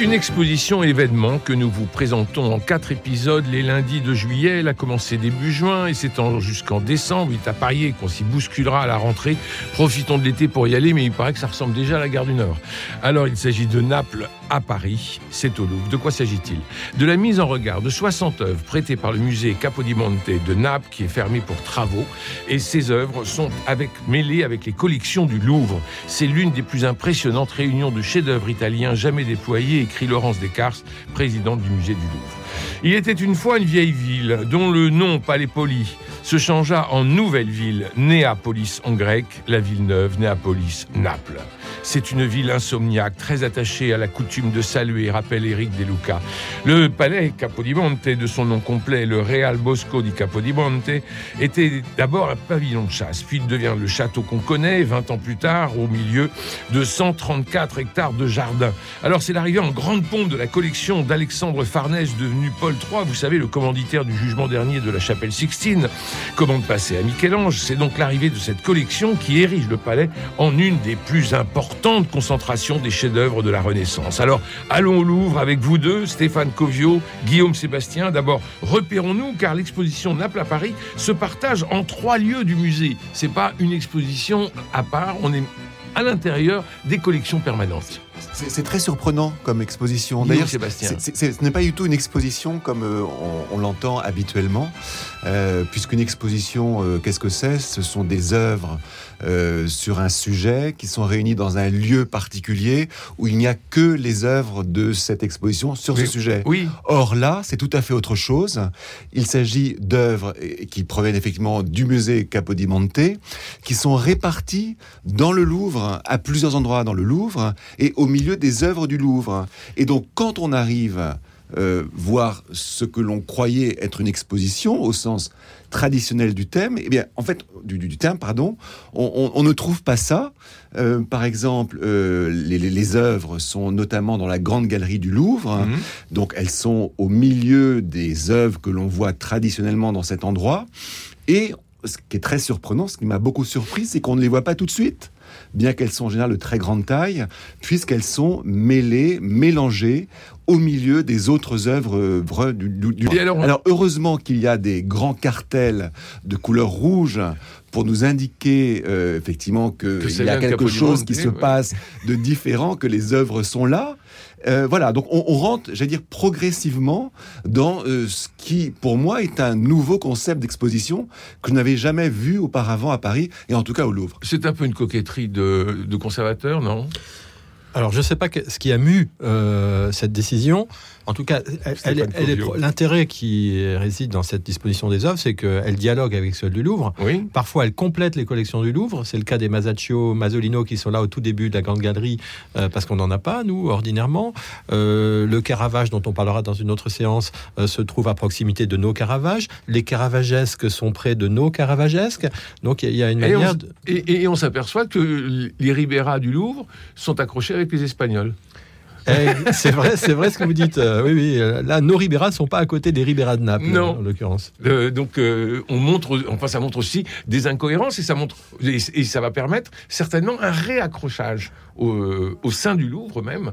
Une exposition événement que nous vous présentons en quatre épisodes les lundis de juillet. Elle a commencé début juin et s'étend jusqu'en décembre. Il est à parier qu'on s'y bousculera à la rentrée. Profitons de l'été pour y aller, mais il paraît que ça ressemble déjà à la gare du Nord. Alors, il s'agit de Naples à Paris. C'est au Louvre. De quoi s'agit-il? De la mise en regard de 60 œuvres prêtées par le musée Capodimonte de Naples, qui est fermé pour travaux. Et ces œuvres sont avec, mêlées avec les collections du Louvre. C'est l'une des plus impressionnantes réunions de chefs-d'œuvre italiens jamais déployés écrit Laurence Descartes, présidente du musée du Louvre. Il était une fois une vieille ville dont le nom Palais-Poli se changea en nouvelle ville, Néapolis en grec, la ville neuve, Néapolis, Naples. C'est une ville insomniaque, très attachée à la coutume de saluer, rappelle Éric De Luca. Le palais Capodimonte, de son nom complet, le Real Bosco di Capodimonte, était d'abord un pavillon de chasse, puis il devient le château qu'on connaît, 20 ans plus tard, au milieu de 134 hectares de jardin. Alors c'est l'arrivée grande pompe de la collection d'Alexandre Farnèse, devenu Paul III, vous savez, le commanditaire du jugement dernier de la chapelle Sixtine, commande passée à Michel-Ange. C'est donc l'arrivée de cette collection qui érige le palais en une des plus importantes concentrations des chefs-d'œuvre de la Renaissance. Alors, allons au Louvre avec vous deux, Stéphane Covio, Guillaume Sébastien. D'abord, repérons-nous, car l'exposition Naples à Paris se partage en trois lieux du musée. C'est pas une exposition à part, on est à l'intérieur des collections permanentes. C'est très surprenant comme exposition. D'ailleurs, Sébastien. ce n'est pas du tout une exposition comme euh, on, l'entend habituellement, euh, puisqu'une exposition, euh, qu'est-ce que c'est? Ce sont des œuvres euh, sur un sujet qui sont réunis dans un lieu particulier où il n'y a que les œuvres de cette exposition sur ce sujet. Oui. Or là, c'est tout à fait autre chose. Il s'agit d'œuvres qui proviennent effectivement du musée Capodimonte, qui sont réparties dans le Louvre, à plusieurs endroits dans le Louvre, et au milieu des œuvres du Louvre. Et donc, quand on arrive euh, voir ce que l'on croyait être une exposition au sens traditionnel du thème, eh bien, en fait, du, du terme, pardon, on, ne trouve pas ça. Euh, par exemple, euh, les, œuvres sont notamment dans la grande galerie du Louvre, mhm. donc elles sont au milieu des œuvres que l'on voit traditionnellement dans cet endroit. Et ce qui est très surprenant, ce qui m'a beaucoup surpris, c'est qu'on ne les voit pas tout de suite bien qu'elles sont en général de très grande taille, puisqu'elles sont mêlées, mélangées au milieu des autres œuvres du, du, alors, heureusement qu'il y a des grands cartels de couleur rouge pour nous indiquer euh, effectivement qu'il y a quelque chose qui se passe de différent, que les œuvres sont là. Euh, voilà, donc on, rentre, j'allais dire, progressivement dans euh, ce qui, pour moi, est un nouveau concept d'exposition que je n'avais jamais vu auparavant à Paris, et en tout cas au Louvre. C'est un peu une coquetterie de, de conservateur, non? Alors, je ne sais pas ce qui a mu euh, cette décision. En tout cas, l'intérêt qui réside dans cette disposition des œuvres, c'est qu'elle dialogue avec celle du Louvre. Oui. Parfois, elle complète les collections du Louvre. C'est le cas des Masaccio, Masolino qui sont là au tout début de la Grande Galerie, euh, parce qu'on n'en a pas, nous, ordinairement. Euh, le Caravage, dont on parlera dans une autre séance, se trouve à proximité de nos Caravages. Les Caravagesques sont près de nos Caravagesques. Donc, il y, a une manière... Et on, et, et on s'aperçoit que les Ribera du Louvre sont accrochés avec les Espagnols. Eh, c'est vrai, c'est vrai ce que vous dites. Euh, oui, oui. Euh, là, nos Ribera ne sont pas à côté des Ribera de Naples, non. en l'occurrence. Euh, donc, on montre, enfin, ça montre aussi des incohérences et ça montre, et, ça va permettre certainement un réaccrochage au, sein du Louvre même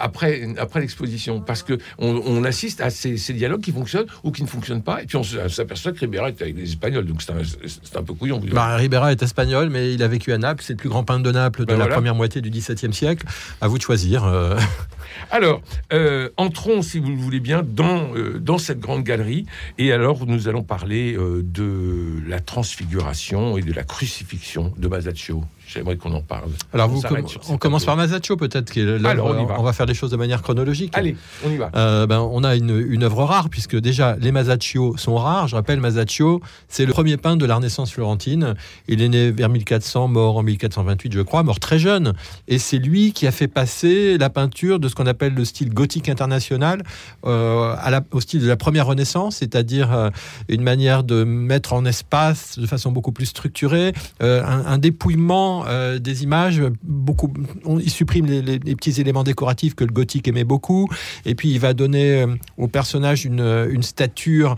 après, après l'exposition, parce que on, assiste à ces, dialogues qui fonctionnent ou qui ne fonctionnent pas, et puis on s'aperçoit que Ribera est avec les Espagnols, donc c'est un, un, peu couillon. Bah, Ribera est espagnol, mais il a vécu à Naples. C'est le plus grand peintre de Naples de ben la première moitié du XVIIe siècle. À vous de choisir. Alors, euh, entrons, si vous le voulez bien, dans, euh, dans cette grande galerie. Et alors, nous allons parler euh, de la transfiguration et de la crucifixion de Masaccio. J'aimerais qu'on en parle. Alors, On vous, com- on commence par Masaccio, peut-être. Alors, on y va. on va faire les choses de manière chronologique. Allez, on y va. Euh, ben, on a une, une œuvre rare, puisque déjà les Masaccio sont rares. Je rappelle, Masaccio, c'est le premier peintre de la Renaissance florentine. Il est né vers 1400, mort en 1428, je crois, mort très jeune. Et c'est lui qui a fait passer la peinture de ce qu'on appelle le style gothique international euh, à la- au style de la première Renaissance, c'est-à-dire euh, une manière de mettre en espace de façon beaucoup plus structurée, euh, un, un dépouillement euh, des images. Beaucoup, on- il supprime les, petits éléments décoratifs que le gothique aimait beaucoup, et puis il va donner euh, au personnage une, euh, une stature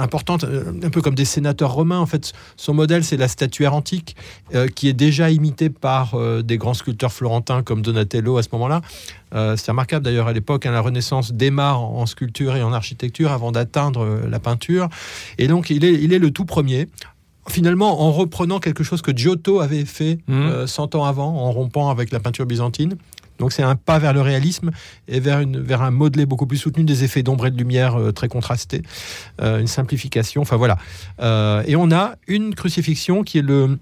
importante, un peu comme des sénateurs romains. En fait, son modèle, c'est la statuaire antique, qui est déjà imitée par des grands sculpteurs florentins comme Donatello à ce moment-là. C'est remarquable d'ailleurs à l'époque, hein, la Renaissance démarre en sculpture et en architecture avant d'atteindre la peinture. Et donc il est, il est le tout premier. Finalement, en reprenant quelque chose que Giotto avait fait euh, 100 ans avant, en rompant avec la peinture byzantine. Donc c'est un pas vers le réalisme et vers, une, vers un modelé beaucoup plus soutenu, des effets d'ombre et de lumière euh, très contrastés, euh, une simplification. Enfin voilà. Euh, et on a une crucifixion qui est le,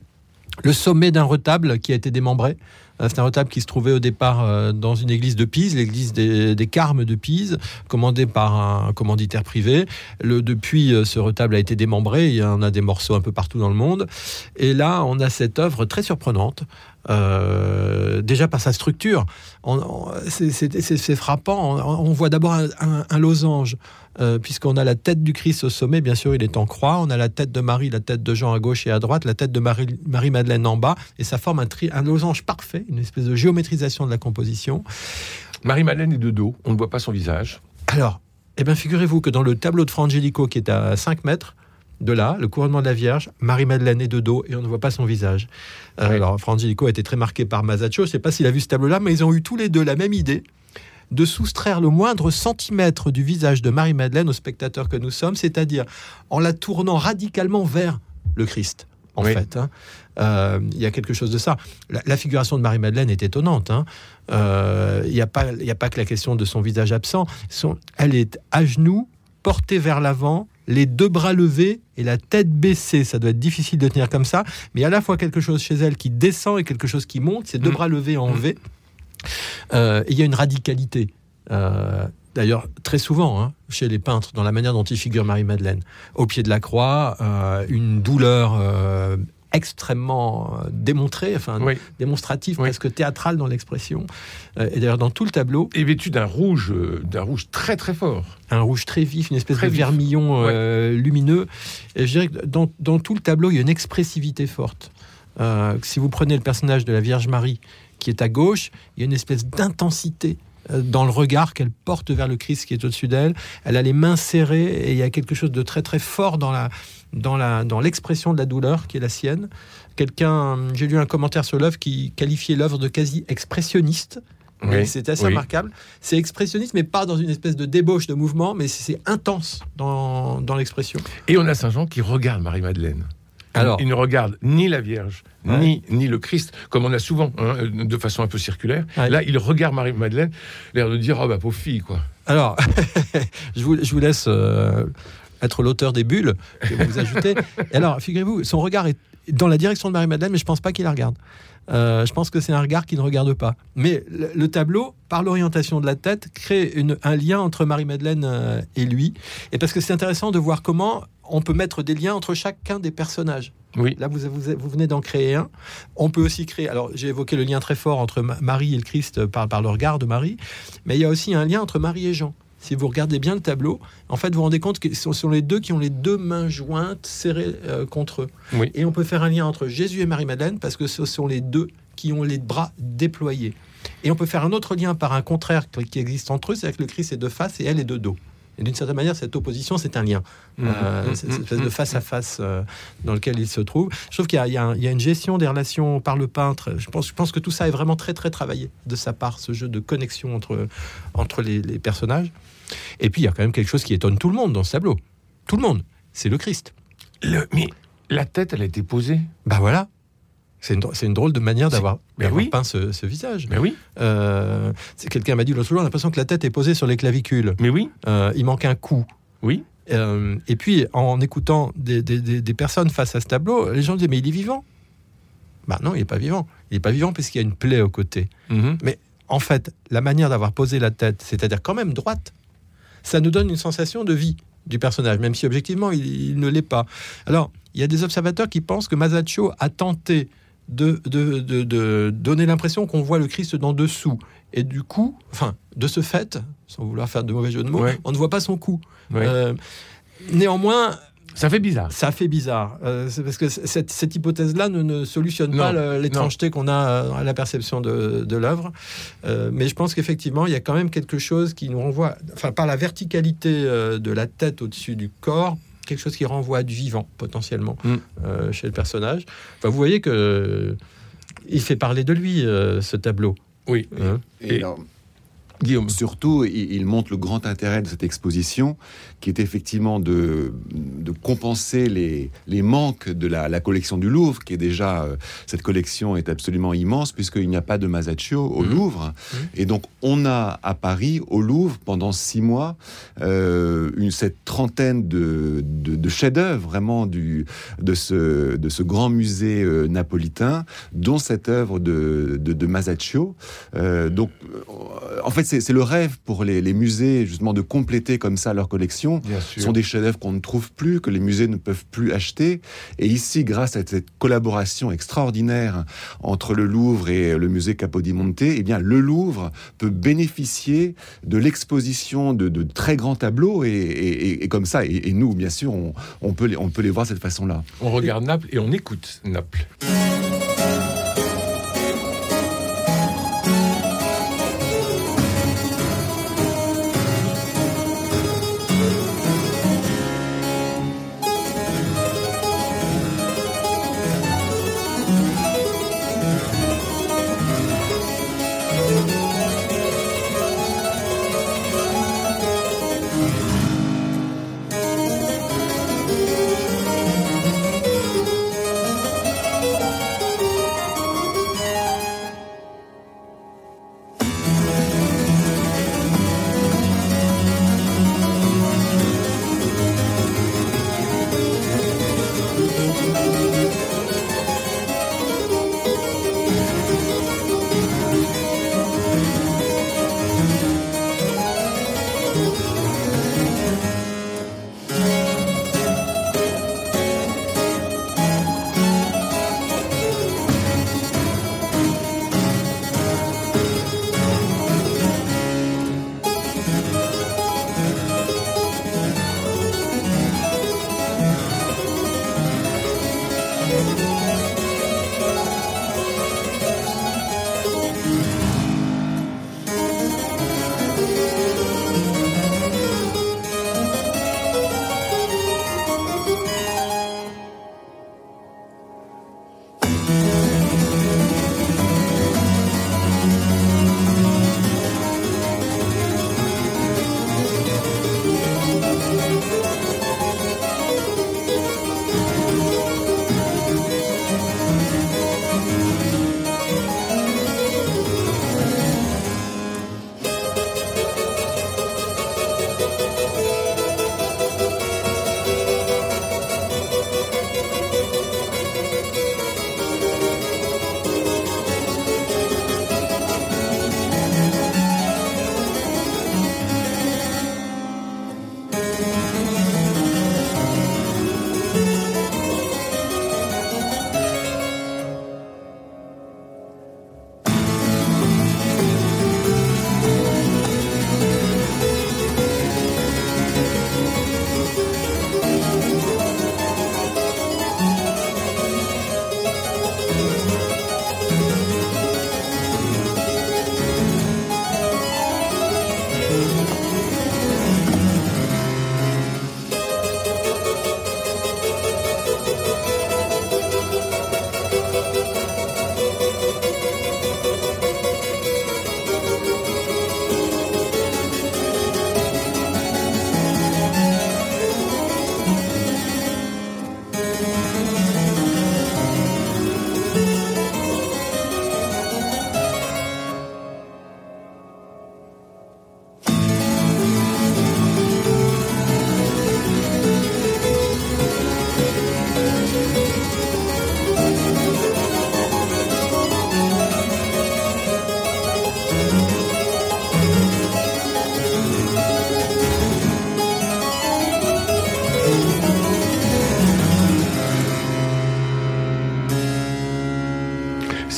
le sommet d'un retable qui a été démembré. Euh, C'est un retable qui se trouvait au départ euh, dans une église de Pise, l'église des, Carmes de Pise, commandée par un commanditaire privé. Depuis, euh, ce retable a été démembré. Il y en a des morceaux un peu partout dans le monde. Et là, on a cette œuvre très surprenante. Euh, déjà par sa structure, c'est- frappant. On, on voit d'abord un, un- un losange, euh, puisqu'on a la tête du Christ au sommet, bien sûr, il est en croix. On a la tête de Marie, la tête de Jean à gauche et à droite, la tête de Marie- Marie-Madeleine en bas, et ça forme un, tri- un losange parfait, une espèce de géométrisation de la composition. Marie-Madeleine est de dos, on ne voit pas son visage. Alors, eh bien, figurez-vous que dans le tableau de Fra Angelico, qui est à 5 mètres de là, le couronnement de la Vierge, Marie-Madeleine est de dos et on ne voit pas son visage. Euh, Oui. Alors, Fra Angelico a été très marqué par Masaccio. Je ne sais pas s'il a vu ce tableau-là, mais ils ont eu tous les deux la même idée de soustraire le moindre centimètre du visage de Marie-Madeleine au spectateur que nous sommes, c'est-à-dire en la tournant radicalement vers le Christ. En Oui. fait, hein. Euh, il y a quelque chose de ça. La, la figuration de Marie-Madeleine est étonnante. hein. Euh, Il n'y a, pas- il y a pas que la question de son visage absent. Son- elle est à genoux, portée vers l'avant, les deux bras levés et la tête baissée. Ça doit être difficile de tenir comme ça, mais à la fois quelque chose chez elle qui descend et quelque chose qui monte. Ses deux Mm. bras levés en Mm. V. Euh, et il y a une radicalité. Euh, D'ailleurs, très souvent, hein, chez les peintres, dans la manière dont ils figurent Marie-Madeleine, au pied de la croix, euh, une douleur extrêmement euh, démontrée, enfin Oui. Oui. presque théâtrale dans l'expression. Euh, et d'ailleurs, dans tout le tableau, Et vêtu d'un rouge, euh, d'un rouge très très fort. un rouge très vif, une espèce Très de vif. vermillon euh, lumineux. Et je dirais que dans, dans tout le tableau, il y a une expressivité forte. Euh, si vous prenez le personnage de la Vierge Marie qui est à gauche, il y a une espèce d'intensité dans le regard qu'elle porte vers le Christ qui est au-dessus d'elle. Elle a les mains serrées et il y a quelque chose de très très fort dans la dans la dans l'expression de la douleur qui est la sienne. Quelqu'un, j'ai lu un commentaire sur l'œuvre qui qualifiait l'œuvre de quasi expressionniste. Oui. C'est assez Oui. remarquable. C'est expressionniste, mais pas dans une espèce de débauche de mouvement, mais c'est intense dans, dans l'expression. Et on a Saint-Jean qui regarde Marie-Madeleine. Alors, il ne regarde ni la Vierge, Ouais. ni, ni le Christ, comme on a souvent, hein, de façon un peu circulaire. Ouais. Là, il regarde Marie-Madeleine, l'air de dire Oh, bah, pauvre fille, quoi. alors je, vous, je vous laisse euh, être l'auteur des bulles que vous ajoutez. Et alors, figurez-vous, son regard est dans la direction de Marie-Madeleine, mais je pense pas qu'il la regarde. Euh, je pense que c'est un regard qui ne regarde pas. Mais le, le tableau, par l'orientation de la tête, crée une- un lien entre Marie-Madeleine euh, et lui. Et parce que c'est intéressant de voir comment on peut mettre des liens entre chacun des personnages. Oui. Là, vous, vous, vous venez d'en créer un. On peut aussi créer. Alors, j'ai évoqué le lien très fort entre Ma- Marie et le Christ par, par le regard de Marie, mais il y a aussi un lien entre Marie et Jean. Si vous regardez bien le tableau, en fait, vous vous rendez compte que ce sont les deux qui ont les deux mains jointes, serrées euh, contre eux. Oui. Et on peut faire un lien entre Jésus et Marie-Madeleine parce que ce sont les deux qui ont les bras déployés. Et on peut faire un autre lien par un contraire qui existe entre eux, c'est-à-dire que le Christ est de face et elle est de dos. Et d'une certaine manière, cette opposition, c'est un lien. Euh, Mhm, cette mhm, espèce de face à face euh, dans lequel il se trouve. Je trouve qu'il y, a- y y une gestion des relations par le peintre. Je pense, je pense que tout ça est vraiment très très travaillé de sa part, ce jeu de connexion entre, entre les, les personnages. Et puis il y a quand même quelque chose qui étonne tout le monde dans ce tableau. Tout le monde. C'est le Christ. Le- mais la tête, elle a été posée. Bah voilà. C'est une, une drôle de manière d'avoir mais oui. peint ce, ce visage. Mais oui, Euh, c'est Quelqu'un m'a dit l'autre jour, on a l'impression que la tête est posée sur les clavicules. mais oui, Euh, il manque un cou. oui. Euh, et puis, en écoutant des, des- des- des personnes face à ce tableau, les gens disaient Mais il est vivant Bah non, il n'est pas vivant. Il n'est pas vivant puisqu'il y a une plaie au côté. Mhm. En fait, la manière d'avoir posé la tête, c'est-à-dire quand même droite, ça nous donne une sensation de vie du personnage, même si objectivement il, il ne l'est pas. Alors, il y a des observateurs qui pensent que Masaccio a tenté de, de- de- de donner l'impression qu'on voit le Christ d'en dessous. Et du coup, enfin, de ce fait, sans vouloir faire de mauvais jeu de mots, Ouais. on ne voit pas son cou. Ouais. Euh, néanmoins, Ça fait bizarre. ça fait bizarre. Euh, c'est parce que cette, cette hypothèse-là ne, ne solutionne pas Non, l'étrangeté qu'on a euh, à la perception de, de l'œuvre. Euh, mais je pense qu'effectivement, il y a quand même quelque chose qui nous renvoie, enfin, par la verticalité de la tête au-dessus du corps, quelque chose qui renvoie à du vivant, potentiellement, Mm. euh, chez le personnage. Enfin, vous voyez que. euh, il fait parler de lui, euh, ce tableau. Oui. Hein Et Guillaume. Surtout, il, il montre le grand intérêt de cette exposition, qui est effectivement de, de compenser les, les manques de la, la collection du Louvre, qui est déjà euh, cette collection est absolument immense puisqu'il n'y a pas de Masaccio au Mhm. Louvre, et donc on a à Paris au Louvre pendant six mois euh, une cette trentaine de, de, de chefs-d'œuvre vraiment du de ce de ce grand musée euh, napolitain, dont cette œuvre de de, de Masaccio. Donc en fait c'est le rêve pour les, les musées justement de compléter comme ça leur collection. Bien Ce sont des chefs-d'œuvre qu'on ne trouve plus, que les musées ne peuvent plus acheter. Et ici, grâce à cette collaboration extraordinaire entre le Louvre et le musée Capodimonte, eh bien, le Louvre peut bénéficier de l'exposition de, de très grands tableaux et, et- et comme ça. Et, nous, bien sûr, on, on peut les, on peut les voir de cette façon-là. On regarde Naples et on écoute Naples.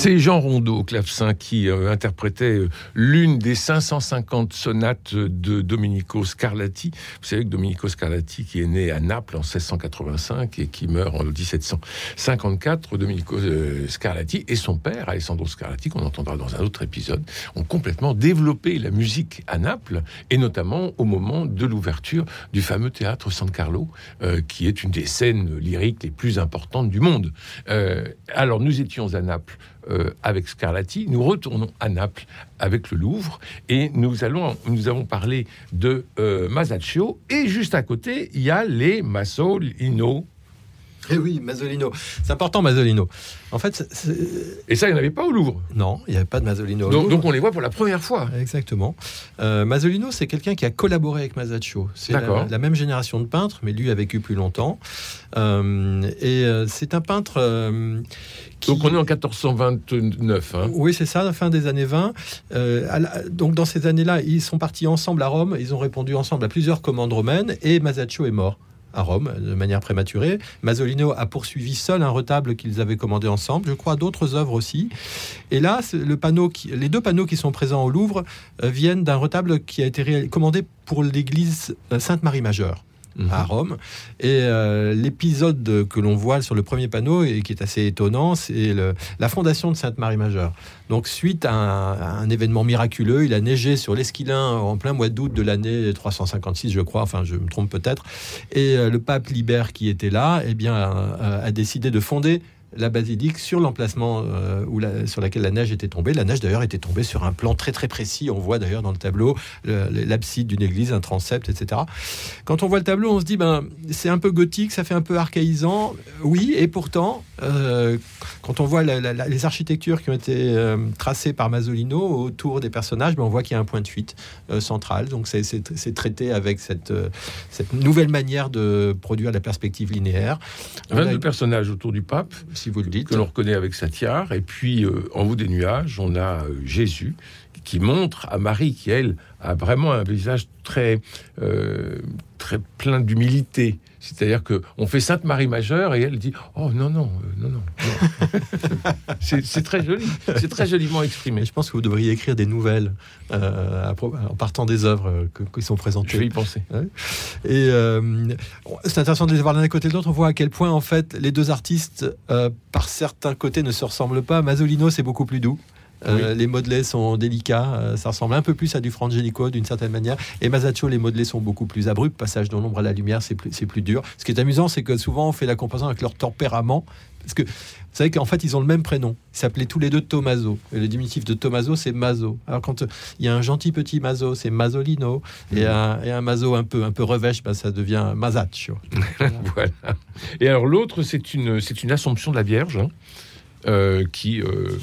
C'est Jean Rondeau au clavecin qui euh, interprétait euh, l'une des 550 sonates de Domenico Scarlatti. Vous savez que Domenico Scarlatti, qui est né à Naples en 1685 et qui meurt en 1754, Domenico euh, Scarlatti et son père, Alessandro Scarlatti, qu'on entendra dans un autre épisode, ont complètement développé la musique à Naples et notamment au moment de l'ouverture du fameux théâtre San Carlo, qui est une des scènes lyriques les plus importantes du monde. alors nous étions à Naples euh, avec Scarlatti. Nous retournons à Naples avec le Louvre et nous, allons, nous avons parlé de euh, Masaccio et juste à côté, il y a les Massolino. Eh oui, Masolino. C'est important, Masolino. En fait, et ça, il n'y en avait pas au Louvre. Non, il n'y avait pas de Masolino. Donc, on les voit pour la première fois. Exactement. Euh, Masolino, c'est quelqu'un qui a collaboré avec Masaccio. C'est la, même génération de peintres, mais lui a vécu plus longtemps. Euh, et euh, c'est un peintre. Donc on est en 1429. Hein. Oui, c'est ça, la fin des années 20. donc dans ces années-là, ils sont partis ensemble à Rome. Ils ont répondu ensemble à plusieurs commandes romaines et Masaccio est mort à Rome de manière prématurée. Masolino a poursuivi seul un retable qu'ils avaient commandé ensemble, je crois d'autres œuvres aussi. Et là, le panneau les deux panneaux qui sont présents au Louvre euh, viennent d'un retable qui a été commandé pour l'église euh, À mhm. Rome. Et euh, l'épisode que l'on voit sur le premier panneau et qui est assez étonnant, c'est la fondation de Sainte-Marie-Majeure. Donc, suite à un, événement miraculeux, il a neigé sur l'Esquilin en plein mois d'août de l'année 356, je crois, enfin, je me trompe peut-être. Et euh, le pape Libère, qui était là, eh bien, a décidé de fonder la basilique sur l'emplacement euh, sur laquelle la neige était tombée. La neige d'ailleurs était tombée sur un plan très très précis. On voit d'ailleurs dans le tableau l'abside d'une église, un transept, etc. Quand on voit le tableau, on se dit ben c'est un peu gothique, ça fait un peu archaïsant. Oui, et pourtant, euh, quand on voit les architectures qui ont été euh, tracées par Masolino autour des personnages, ben, on voit qu'il y a un point de fuite central. Donc c'est traité avec cette, cette nouvelle manière de produire la perspective linéaire. 22 personnages autour du pape si vous le dites. Que l'on reconnaît avec sa tiare. Et puis, euh, en haut des nuages, on a euh, Jésus qui montre à Marie, qui elle a vraiment un visage très, euh, très plein d'humilité. C'est-à-dire que on fait Sainte Marie majeure et elle dit oh non non non non. c'est très joli, c'est très joliment exprimé. Je pense que vous devriez écrire des nouvelles en partant des œuvres qui sont présentées. Je vais y penser. Et c'est intéressant de les voir l'un à côté de l'autre. On voit à quel point en fait les deux artistes, par certains côtés, ne se ressemblent pas. Masolino c'est beaucoup plus doux. Euh, les modelés sont délicats, euh, ça ressemble un peu plus à du Frangelico d'une certaine manière. Et Masaccio, les modelés sont beaucoup plus abrupts. Passage de l'ombre à la lumière, c'est plus, plus dur. Ce qui est amusant, c'est que souvent on fait la comparaison avec leur tempérament. Parce que vous savez qu'en fait, ils ont le même prénom. Ils s'appelaient tous les deux Tommaso. Et le diminutif de Tommaso, c'est Maso. Alors, quand euh, il y a un gentil petit Maso, c'est Masolino. Et, mmh. un, et, un, Maso un peu, un peu revêche, ben, ça devient Masaccio. voilà. Et alors, l'autre, c'est une, une Assomption de la Vierge hein, qui. Euh,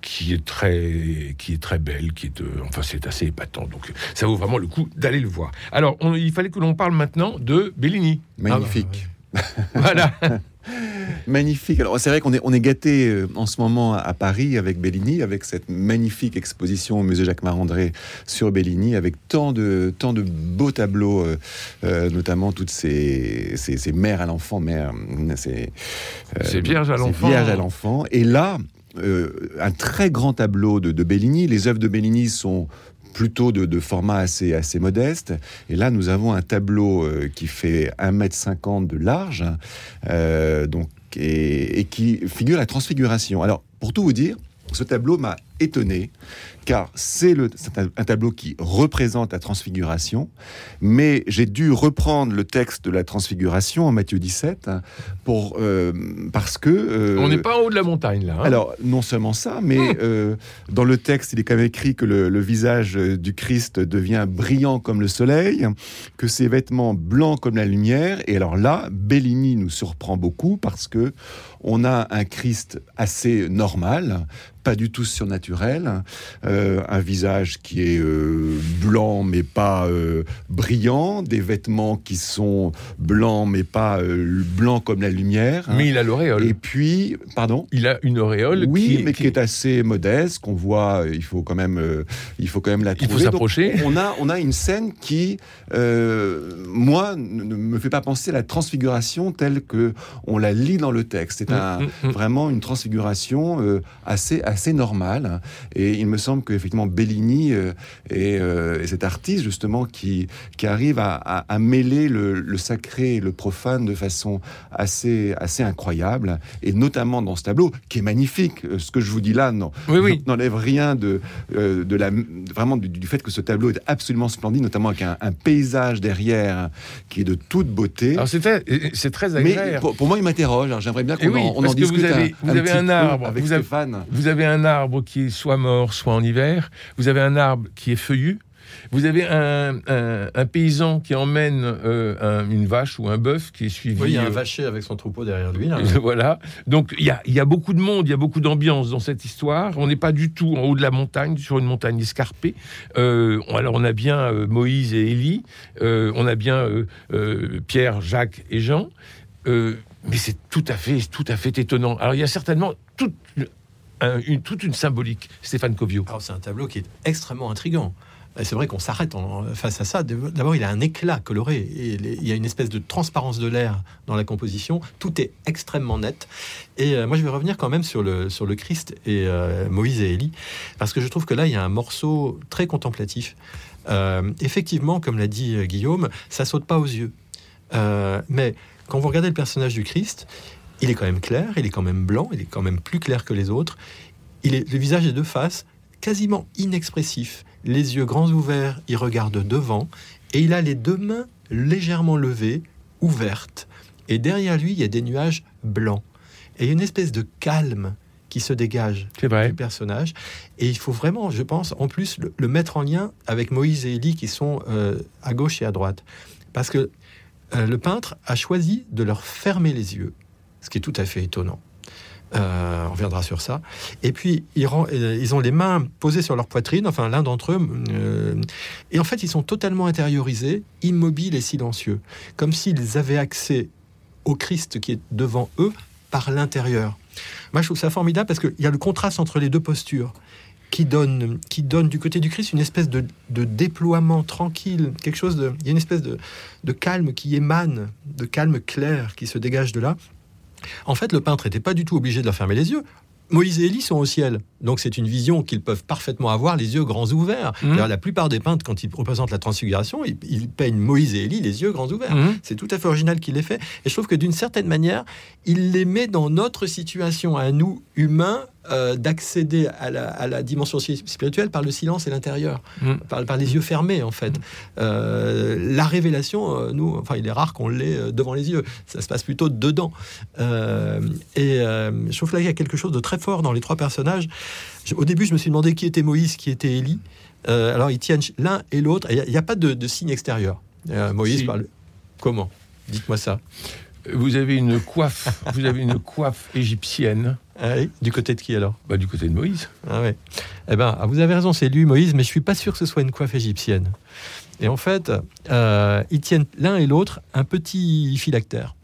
qui est très qui est très belle, qui est euh, enfin c'est assez épatant. Donc ça vaut vraiment le coup d'aller le voir. Alors il fallait que l'on parle maintenant de Bellini. Magnifique. Ah, voilà. magnifique. Alors c'est vrai qu'on est, on est gâté euh, en ce moment à Paris avec Bellini, avec cette magnifique exposition au musée Jacques Marandré sur Bellini, avec tant de, tant de beaux tableaux, notamment toutes ces, ces, mères à l'enfant, mères, ces, vierges à l'enfant. Vierges à l'enfant. Et là, euh, un très grand tableau de, Bellini. Les œuvres de Bellini sont plutôt de, format assez, modeste. Et là, nous avons un tableau euh, qui fait 1,50 m de large euh, donc, et, qui figure la transfiguration. Alors, pour tout vous dire, ce tableau m'a étonné, car c'est un tableau qui représente la transfiguration, mais j'ai dû reprendre le texte de la transfiguration en Matthieu 17 pour, euh, parce que... Euh, On n'est pas en haut de la montagne là. Hein. alors, non seulement ça, mais hum. euh, dans le texte, il est quand même écrit que le, visage du Christ devient brillant comme le soleil, que ses vêtements blancs comme la lumière, et alors là, Bellini nous surprend beaucoup parce que on a un Christ assez normal, pas du tout surnaturel, naturel, euh, un visage qui est euh, blanc mais pas euh, brillant, des vêtements qui sont blancs mais pas blancs comme la lumière. Mais il a l'auréole. Et puis, pardon? Il a une auréole. Oui, qui, mais qui est assez modeste, qu'on voit. Il faut quand même, il faut quand même la Il faut trouver. S'approcher. on a, on a une scène qui, moi, ne me fait pas penser à la transfiguration telle que on la lit dans le texte. C'est un, Mm, mm, mm. vraiment une transfiguration assez, assez normale. Et il me semble qu'effectivement, Bellini euh, est, euh, est cet artiste, justement, qui, qui arrive à, à- à mêler le, le sacré et le profane de façon assez, assez incroyable. Et notamment dans ce tableau, qui est magnifique. Euh, Ce que je vous dis là, non, Oui, oui. n'enlève rien de, euh, de la, vraiment du, du fait que ce tableau est absolument splendide, notamment avec un, un paysage derrière qui est de toute beauté. Alors c'est très Mais agréable. pour, pour moi, il m'interroge. J'aimerais bien qu'on oui, en, on en que vous discute avez- un, vous avez un arbre, avec vous avez- Stéphane. Vous avez un arbre qui est soit mort, soit en hiver. Vous avez un arbre qui est feuillu. Vous avez un, un- un paysan qui emmène euh, un- une vache ou un bœuf qui est suivi. Oui, il y a un euh, vacher avec son troupeau derrière lui. là. voilà. Donc il y a, il y a beaucoup de monde, il y a beaucoup d'ambiance dans cette histoire. On n'est pas du tout en haut de la montagne, sur une montagne escarpée. Euh, alors on a bien euh, Moïse et Élie, on a bien Pierre, Jacques et Jean. Mais c'est tout à fait, tout à fait étonnant. Alors il y a certainement toute un- une, toute une symbolique. Stéphane Covio. C'est un tableau qui est extrêmement intrigant. C'est vrai qu'on s'arrête face à ça. D'abord, il a un éclat coloré. Il y a une espèce de transparence de l'air dans la composition. Tout est extrêmement net. Et euh, moi, je vais revenir quand même sur le, Christ et euh, Moïse et Élie. Parce que je trouve que là, il y a un morceau très contemplatif. Euh, effectivement, comme l'a dit Guillaume, ça saute pas aux yeux. Mais quand vous regardez le personnage du Christ, il est quand même clair, il est quand même blanc, il est quand même plus clair que les autres. Il est, le visage est de face, quasiment inexpressif, les yeux grands ouverts, il regarde devant, et il a les deux mains légèrement levées, ouvertes. Et derrière lui, il y a des nuages blancs. Et il y a une espèce de calme qui se dégage vrai. du personnage. Et il faut vraiment, je pense, en plus, le, le mettre en lien avec Moïse et Élie qui sont euh, à gauche et à droite. Parce que euh, le peintre a choisi de leur fermer les yeux, ce qui est tout à fait étonnant. Euh, on reviendra sur ça. Et puis, euh, ils ont les mains posées sur leur poitrine, enfin l'un d'entre eux. euh, et en fait, ils sont totalement intériorisés, immobiles et silencieux, comme s'ils avaient accès au Christ qui est devant eux par l'intérieur. Moi, je trouve ça formidable parce qu'il y a le contraste entre les deux postures qui donne, qui donne du côté du Christ une espèce de, déploiement tranquille, quelque chose de, il y a une espèce de calme qui émane, de calme clair qui se dégage de là. En fait, le peintre n'était pas du tout obligé de leur fermer les yeux. Moïse et Élie sont au ciel, donc c'est une vision qu'ils peuvent parfaitement avoir, les yeux grands ouverts. D'ailleurs, La plupart des peintres, quand ils représentent la transfiguration, ils, ils peignent Moïse et Élie les yeux grands ouverts. Mhm. C'est tout à fait original qu'il l'ait fait. Et je trouve que d'une certaine manière, il les met dans notre situation à nous, humains, euh, d'accéder à la, à la dimension si- spirituelle par le silence et l'intérieur, Mm. par, par les yeux fermés, en fait. Euh, la révélation, euh, nous, enfin, il est rare qu'on l'ait devant les yeux. Ça se passe plutôt dedans. Euh, et je trouve là, il y a quelque chose de très fort dans les trois personnages. Je- au début, je me suis demandé qui était Moïse, qui était Élie. Alors, ils tiennent l'un et l'autre. Il n'y a, pas de, de signe extérieur. Moïse Si. parle. Comment? Dites-moi ça. Vous avez une coiffe, vous avez une coiffe égyptienne, Ah oui du côté de qui alors? Bah, du côté de Moïse. Ah. Eh ben, ah, vous avez raison, c'est lui, Moïse, mais je suis pas sûr que ce soit une coiffe égyptienne. Et en fait, euh, ils tiennent l'un et l'autre un petit phylactère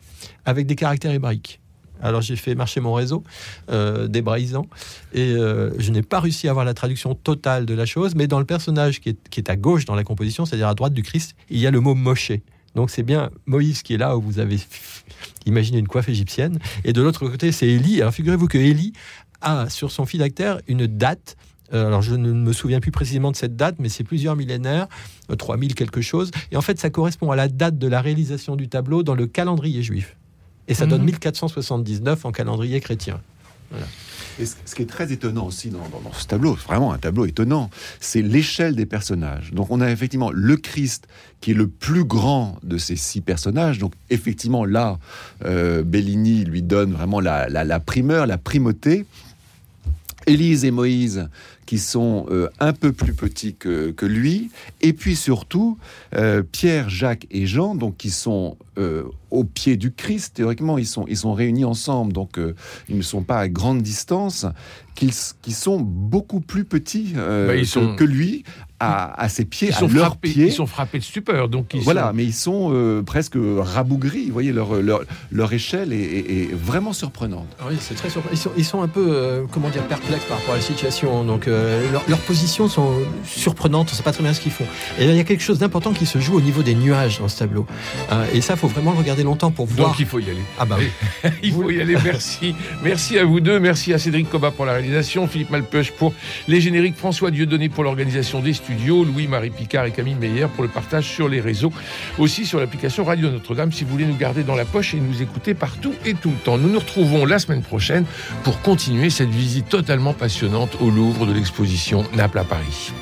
avec des caractères hébraïques. Alors j'ai fait marcher mon réseau euh, d'hébraïsants et euh, je n'ai pas réussi à avoir la traduction totale de la chose, mais dans le personnage qui est, qui est à gauche dans la composition, c'est-à-dire à droite du Christ, il y a le mot Moshe. Donc c'est bien Moïse qui est là où vous avez imaginé une coiffe égyptienne. Et de l'autre côté, c'est Élie. Alors figurez-vous que Élie a sur son phylactère une date. Euh, alors je ne me souviens plus précisément de cette date, mais c'est plusieurs millénaires, euh, 3000 quelque chose. Et en fait, ça correspond à la date de la réalisation du tableau dans le calendrier juif. Et ça donne Mhm. 1479 en calendrier chrétien. Et ce qui est très étonnant aussi dans, ce tableau, vraiment un tableau étonnant, c'est l'échelle des personnages. Donc on a effectivement le Christ qui est le plus grand de ces six personnages. Donc effectivement là, euh, Bellini lui donne vraiment la primeur, la primauté. Élise et Moïse qui sont euh, un peu plus petits que, que lui, et puis surtout euh, Pierre, Jacques et Jean, donc qui sont euh, au pied du Christ. Théoriquement, ils sont, ils sont réunis ensemble, donc euh, ils ne sont pas à grande distance, qu'ils qui sont beaucoup plus petits euh, Bah, ils que, sont- que lui, à, à ses pieds, Ils à leurs frappés, pieds. ils sont frappés de stupeur. Donc ils Voilà, sont- mais ils sont euh, presque rabougris. Vous voyez, leur, leur, leur échelle est, est- est vraiment surprenante. Oui, c'est très surprenant. Ils sont, ils sont un peu, euh, comment dire, perplexes par rapport à la situation. Donc, euh, leur- leurs positions sont surprenantes. On ne sait pas très bien ce qu'ils font. Et là, il y a quelque chose d'important qui se joue au niveau des nuages dans ce tableau. Euh, et ça, faut vraiment le regarder longtemps pour voir. Donc il faut y aller. Ah bah oui. Il faut y aller, merci. Merci à vous deux, merci à Cédric Coba pour la réalisation, Philippe Malpeuch pour les génériques, François Dieudonné pour l'organisation des studios, Louis-Marie Picard et Camille Meyer pour le partage sur les réseaux, aussi sur l'application Radio Notre-Dame si vous voulez nous garder dans la poche et nous écouter partout et tout le temps. Nous nous retrouvons la semaine prochaine pour continuer cette visite totalement passionnante au Louvre de l'exposition Naples à Paris.